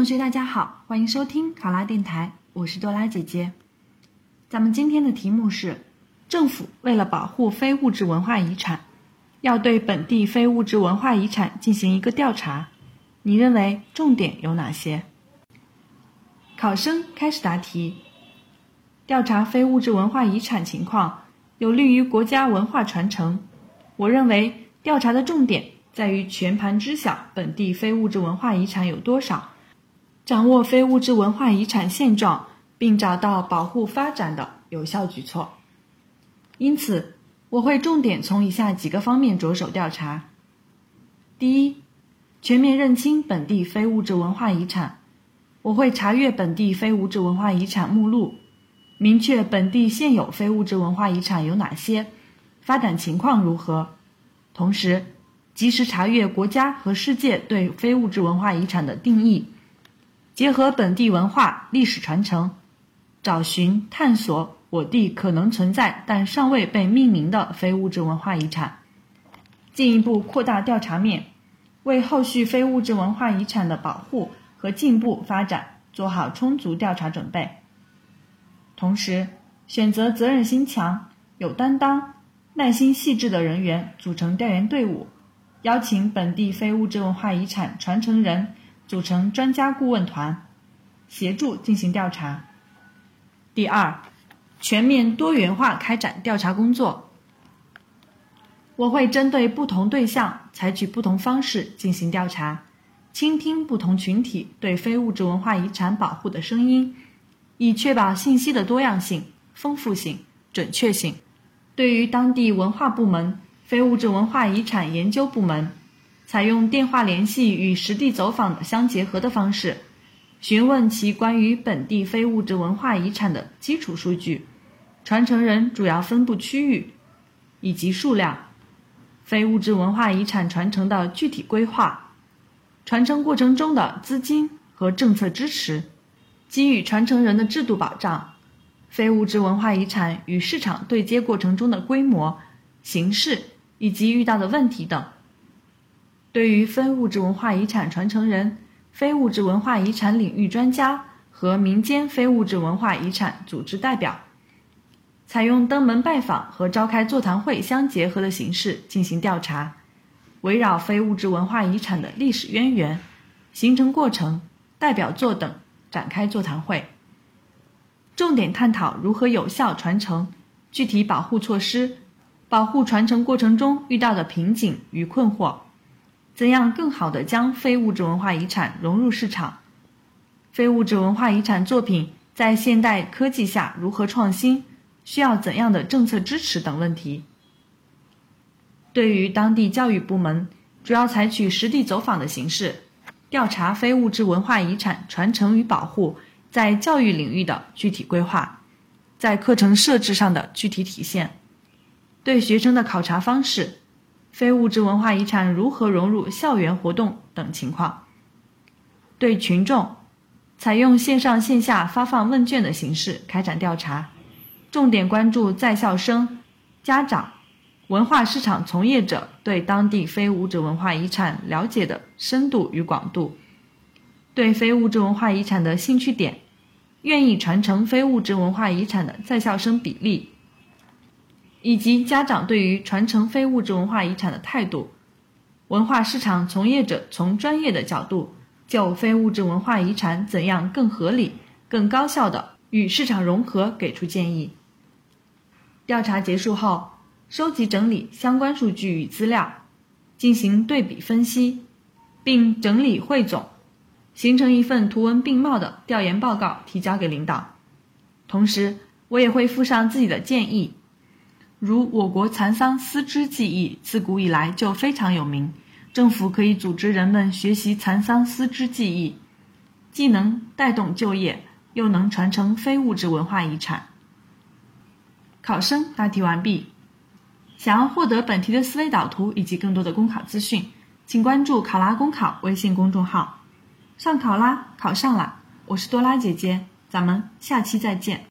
同学，大家好，欢迎收听考拉电台，我是多拉姐姐。咱们今天的题目是：政府为了保护非物质文化遗产，要对本地非物质文化遗产进行一个调查，你认为重点有哪些？考生开始答题。调查非物质文化遗产情况，有利于国家文化传承。我认为调查的重点在于全盘知晓本地非物质文化遗产有多少。掌握非物质文化遗产现状，并找到保护发展的有效举措。因此，我会重点从以下几个方面着手调查：第一，全面认清本地非物质文化遗产。我会查阅本地非物质文化遗产目录，明确本地现有非物质文化遗产有哪些，发展情况如何。同时，及时查阅国家和世界对非物质文化遗产的定义。结合本地文化历史传承，找寻探索我地可能存在但尚未被命名的非物质文化遗产，进一步扩大调查面，为后续非物质文化遗产的保护和进步发展做好充足调查准备。同时，选择责任心强、有担当、耐心细致的人员组成调研队伍，邀请本地非物质文化遗产传承人。组成专家顾问团，协助进行调查。第二，全面多元化开展调查工作。我会针对不同对象，采取不同方式进行调查，倾听不同群体对非物质文化遗产保护的声音，以确保信息的多样性、丰富性、准确性。对于当地文化部门、非物质文化遗产研究部门。采用电话联系与实地走访相结合的方式，询问其关于本地非物质文化遗产的基础数据、传承人主要分布区域以及数量、非物质文化遗产传承的具体规划、传承过程中的资金和政策支持、给予传承人的制度保障、非物质文化遗产与市场对接过程中的规模、形式以及遇到的问题等。对于非物质文化遗产传承人、非物质文化遗产领域专家和民间非物质文化遗产组织代表，采用登门拜访和召开座谈会相结合的形式进行调查，围绕非物质文化遗产的历史渊源、形成过程、代表作等展开座谈会，重点探讨如何有效传承、具体保护措施、保护传承过程中遇到的瓶颈与困惑。怎样更好地将非物质文化遗产融入市场？非物质文化遗产作品在现代科技下如何创新？需要怎样的政策支持等问题？对于当地教育部门，主要采取实地走访的形式，调查非物质文化遗产传承与保护在教育领域的具体规划，在课程设置上的具体体现，对学生的考察方式。非物质文化遗产如何融入校园活动等情况，对群众采用线上线下发放问卷的形式开展调查，重点关注在校生、家长、文化市场从业者对当地非物质文化遗产了解的深度与广度，对非物质文化遗产的兴趣点，愿意传承非物质文化遗产的在校生比例。以及家长对于传承非物质文化遗产的态度，文化市场从业者从专业的角度就非物质文化遗产怎样更合理、更高效的与市场融合给出建议。调查结束后，收集整理相关数据与资料，进行对比分析，并整理汇总，形成一份图文并茂的调研报告提交给领导。同时，我也会附上自己的建议。如我国蚕桑丝织技艺自古以来就非常有名，政府可以组织人们学习蚕桑丝织技艺，既能带动就业，又能传承非物质文化遗产。考生答题完毕。想要获得本题的思维导图以及更多的公考资讯，请关注“考拉公考”微信公众号。上考拉，考上了！我是多拉姐姐，咱们下期再见。